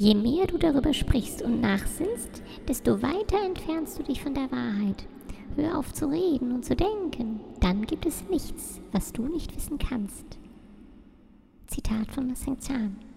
Je mehr du darüber sprichst und nachsinnst, desto weiter entfernst du dich von der Wahrheit. Hör auf zu reden und zu denken, dann gibt es nichts, was du nicht wissen kannst. Zitat von St. Zahn.